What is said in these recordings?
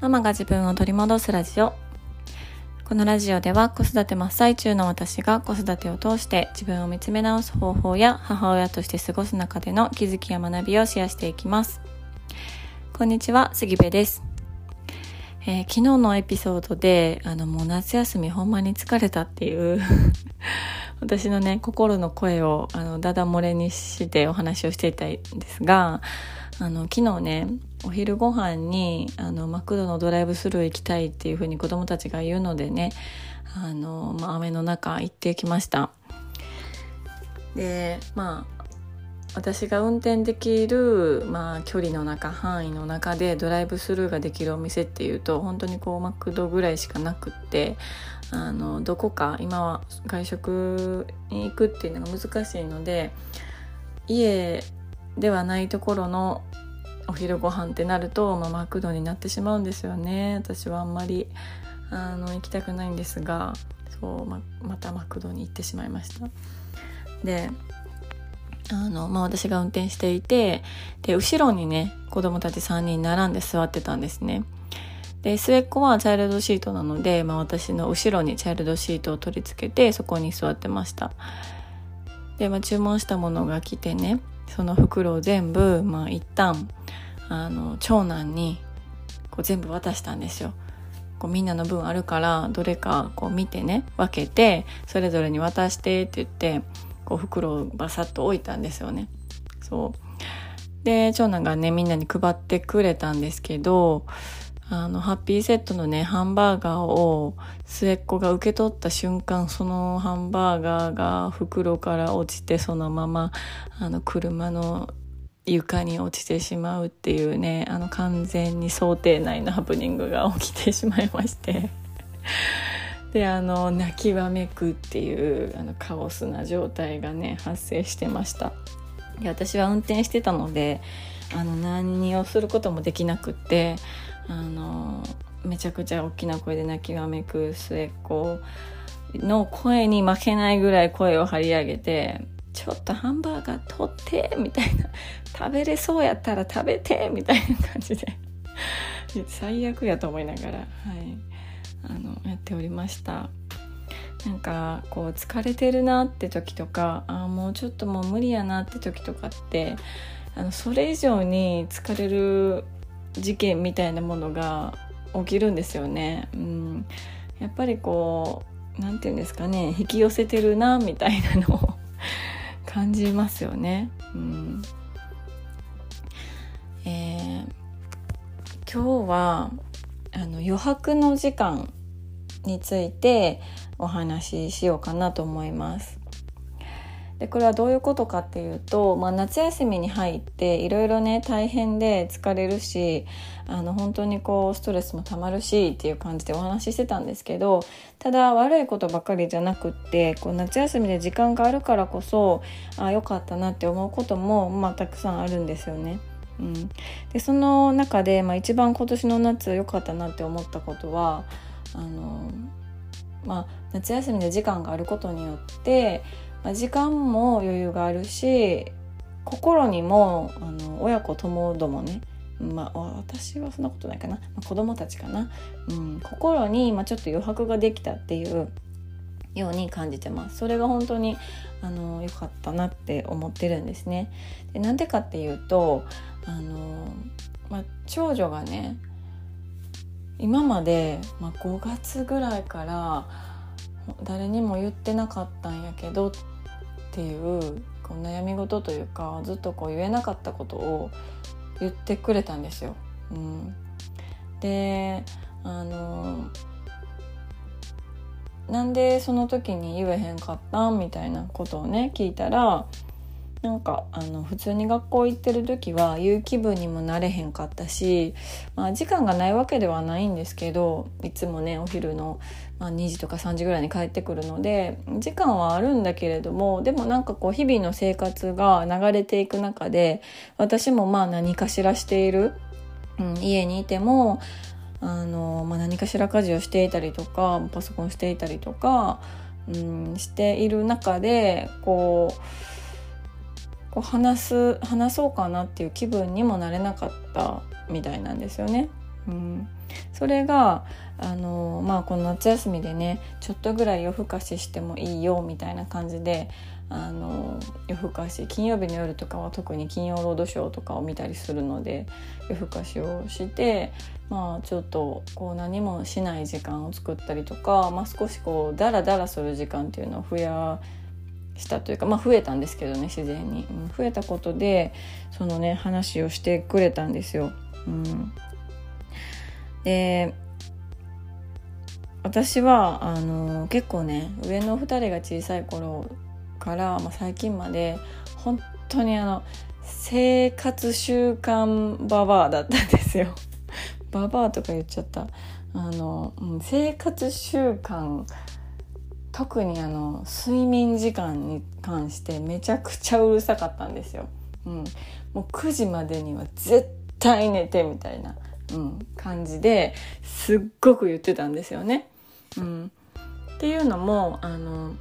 ママが自分を取り戻すラジオ。このラジオでは子育て真っ最中の私が子育てを通して自分を見つめ直す方法や母親として過ごす中での気づきや学びをシェアしていきます。こんにちは杉部です。えー、昨日のエピソードで、あの、もう夏休みほんまに疲れたっていう 私のね、心の声を、あの、だだ漏れにしてお話をしていたんですが、あの、昨日ね、お昼ご飯に、あの、マクドのドライブスルー行きたいっていうふうに子供たちが言うのでね、あの、まあ、雨の中行ってきました。で、まあ、私が運転できる、まあ、距離の中範囲の中でドライブスルーができるお店っていうと本当にこうマクドぐらいしかなくってあのどこか今は外食に行くっていうのが難しいので家ではないところのお昼ご飯ってなると、まあ、マクドになってしまうんですよね。私はあんまりあの行きたくないんですがそうままたマクドに行ってしまいました。であの、まあ、私が運転していてで後ろにね子供たち3人並んで座ってたんですね。で末っ子はチャイルドシートなので、まあ、私の後ろにチャイルドシートを取り付けてそこに座ってました。で、まあ、注文したものが来てねその袋を全部、まあ、一旦あの長男にこう全部渡したんですよ。こうみんなの分あるからどれかこう見てね分けてそれぞれに渡してって言ってこう袋をバサッと置いたんですよね。そうで長男がねみんなに配ってくれたんですけどあのハッピーセットのねハンバーガーを末っ子が受け取った瞬間そのハンバーガーが袋から落ちてそのままあの車の床に落ちてしまうっていうねあの完全に想定内のハプニングが起きてしまいまして。であの泣きわめくっていうあのカオスな状態がね発生してました。で私は運転してたのであの何をすることもできなくってあのめちゃくちゃ大きな声で泣きわめく末っ子の声に負けないぐらい声を張り上げてちょっとハンバーガー取ってみたいな食べれそうやったら食べてみたいな感じで。最悪やと思いながら、はい、あのやっておりました。なんかこう疲れてるなって時とかあもうちょっともう無理やなって時とかってあのそれ以上に疲れる事件みたいなものが起きるんですよね。うん、やっぱりこう何て言うんですかね引き寄せてるなみたいなのを感じますよね。うんえー、今日はあの余白の時間についてお話ししようかなと思います。でこれはどういうことかっていうと、まあ、夏休みに入っていろいろね大変で疲れるしあの本当にこうストレスもたまるしっていう感じでお話ししてたんですけどただ悪いことばかりじゃなくってこう夏休みで時間があるからこそあ良かったなって思うことも、まあ、たくさんあるんですよね。うん、でその中で、まあ、一番今年の夏良かったなって思ったことはあの、まあ、夏休みで時間があることによってまあ、時間も余裕があるし心にもあの親子ともどもねまあ、私はそんなことないかな、まあ、子供たちかな、うん、心に、まあ、ちょっと余白ができたっていうように感じてます。それが本当にあの良かったなって思ってるんですね。でなんでかっていうとあの、まあ、長女がね今まで、まあ、5月ぐらいから誰にも言ってなかったんやけどっていうこう悩み事というかずっとこう言えなかったことを言ってくれたんですよ。うん、であのなんでその時に言えへんかったんみたいなことをね聞いたらなんかあの普通に学校行ってる時は言う気分にもなれへんかったし、まあ、時間がないわけではないんですけどいつもねお昼の、まあ、2時とか3時ぐらいに帰ってくるので時間はあるんだけれどもでもなんかこう日々の生活が流れていく中で私もまあ何かしらしている、うん、家にいてもあの、まあ、何かしら家事をしていたりとかパソコンしていたりとか、うん、している中でこうこう話す話そうかなっていう気分にもなれなかったみたいなんですよね。うん、それがあのまあこの夏休みでねちょっとぐらい夜更かししてもいいよみたいな感じであの夜更かし金曜日の夜とかは特に金曜ロードショーとかを見たりするので夜更かしをしてまあちょっとこう何もしない時間を作ったりとか、まあ、少しこうダラダラする時間っていうのを増やしたというかまあ増えたんですけどね自然に、うん、増えたことでそのね話をしてくれたんですよ。うん、で私はあの結構ね上の2人が小さい頃から、まあ、最近まで本当にあの生活習慣ババアだったんですよ。ババアとか言っちゃったあの、生活習慣特にあの睡眠時間に関してめちゃくちゃうるさかったんですよ。うん、もう9時までには絶対寝てみたいな、うん、感じですっごく言ってたんですよね。うん、っていうのもあの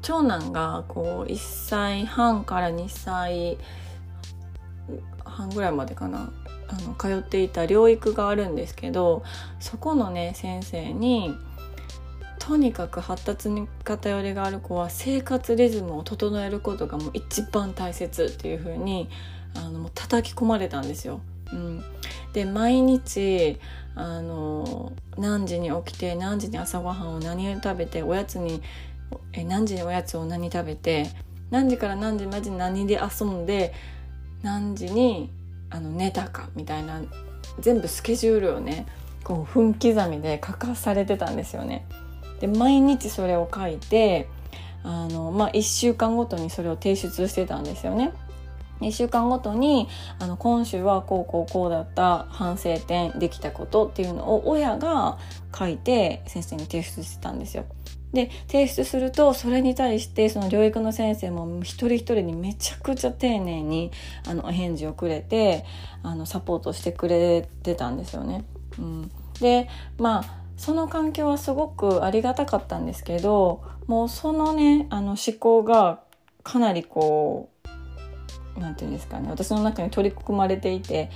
長男がこう1歳半から2歳半ぐらいまでかなあの通っていた療育があるんですけどそこのね先生にとにかく発達に偏りがある子は生活リズムを整えることがもう一番大切っていう風にあのもう叩き込まれたんですよ。うん、で毎日あの何時に起きて何時に朝ごはんを何を食べておやつにえ何時におやつを何食べて何時から何時まで何で遊んで何時にあの寝たかみたいな全部スケジュールをねこう分刻みで書かされてたんですよね。で毎日それを書いてあの、まあ、1週間ごとにそれを提出してたんですよね。1週間ごとにあの今週はこうこうこうだった反省点できたことっていうのを親が書いて先生に提出してたんですよ。で提出するとそれに対してその療育の先生も一人一人にめちゃくちゃ丁寧にあのお返事をくれてあのサポートしてくれてたんですよね。うん、でまあその環境はすごくありがたかったんですけどもうそのねあの思考がかなりこう何て言うんですかね私の中に取り組まれていて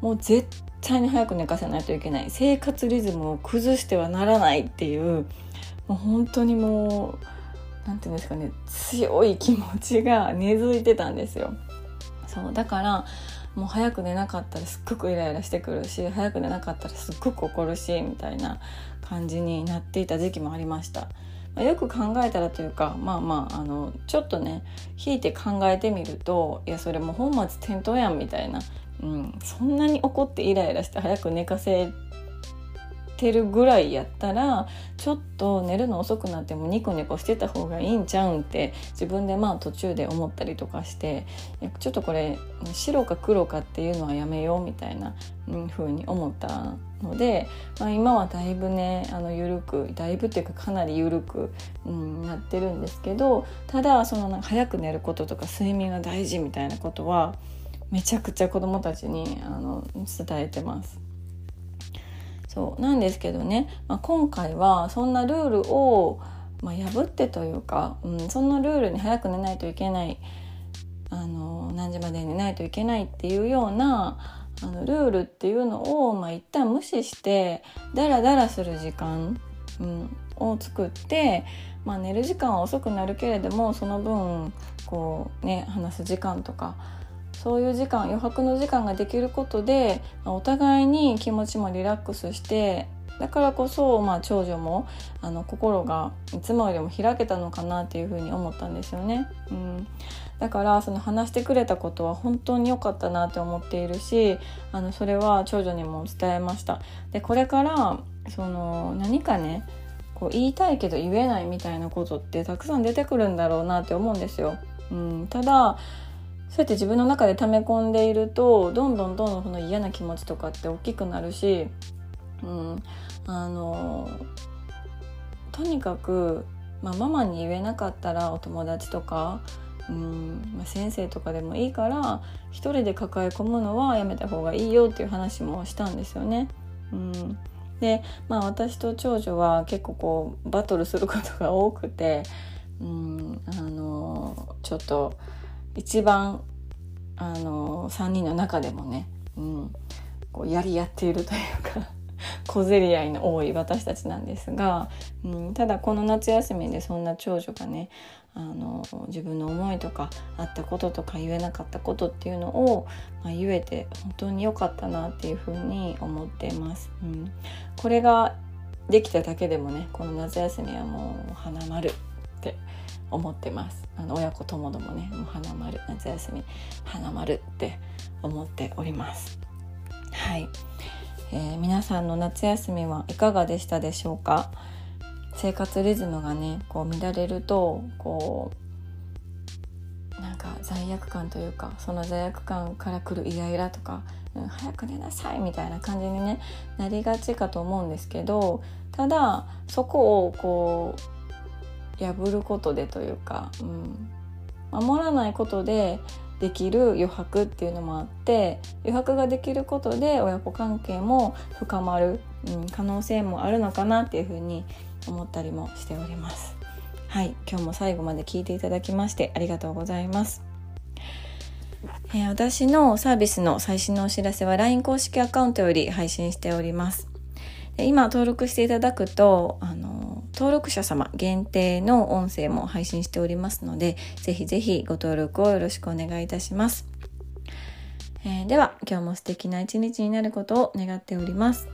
もう絶対に早く寝かせないといけない生活リズムを崩してはならないっていうもう本当にもう何て言うんですかね強い気持ちが根付いてたんですよ。そうだからもう早く寝なかったらすっごくイライラしてくるし早く寝なかったらすっごく怒るしみたいな感じになっていた時期もありました。まあ、よく考えたらというかまあまああのちょっとね引いて考えてみるといやそれもう本末転倒やんみたいな、うん、そんなに怒ってイライラして早く寝かせてるぐらいやったらちょっと寝るの遅くなってもニコニコしてた方がいいんちゃうんって自分でまあ途中で思ったりとかしてちょっとこれ白か黒かっていうのはやめようみたいな風に思ったので、まあ、今はだいぶねあの緩くだいぶっていうかかなり緩く、うん、なってるんですけどただそのなんか早く寝ることとか睡眠が大事みたいなことはめちゃくちゃ子どもたちにあの伝えてます。そうなんですけどね、まあ、今回はそんなルールを、まあ、破ってというか、うん、そんなルールに早く寝ないといけないあの何時まで寝ないといけないっていうようなあのルールっていうのを、まあ、一旦無視してダラダラする時間、うん、を作って、まあ、寝る時間は遅くなるけれどもその分こうね話す時間とかそういう時間余白の時間ができることでお互いに気持ちもリラックスしてだからこそ、まあ、長女もあの心がいつもよりも開けたのかなっていうふうに思ったんですよね。うん、だからその話してくれたことは本当に良かったなって思っているしあのそれは長女にも伝えました。でこれからその何かねこう言いたいけど言えないみたいなことってたくさん出てくるんだろうなって思うんですよ。うん、ただそうやって自分の中で溜め込んでいるとどんどんどんどんその嫌な気持ちとかって大きくなるし、うん、あのとにかく、まあ、ママに言えなかったらお友達とか、うんまあ、先生とかでもいいから一人で抱え込むのはやめた方がいいよっていう話もしたんですよね。うんでまあ私と長女は結構こうバトルすることが多くて、うん、あのちょっと一番あの3人の中でもね、うん、こうやり合っているというか 小競り合いの多い私たちなんですが、うん、ただこの夏休みでそんな長女がねあの自分の思いとかあったこととか言えなかったことっていうのを、まあ、言えて本当に良かったなっていうふうに思ってます。うん、これができただけでもねこの夏休みはもう花丸って思ってます。あの親子ともどもねもう花丸夏休み花丸って思っております。はい、えー、皆さんの夏休みはいかがでしたでしょうか？生活リズムがねこう乱れるとこうなんか罪悪感というかその罪悪感から来るイライラとか、うん、早く寝なさいみたいな感じに、ね、なりがちかと思うんですけどただそこをこう破ることでというか、うん、守らないことでできる余白っていうのもあって余白ができることで親子関係も深まる、うん、可能性もあるのかなっていうふうに思ったりもしております。はい。今日も最後まで聞いていただきましてありがとうございます。えー、私のサービスの最新のお知らせは LINE 公式アカウントより配信しております。今登録していただくとあの登録者様限定の音声も配信しておりますのでぜひぜひご登録をよろしくお願いいたします、えー、では今日も素敵な一日になることを願っております。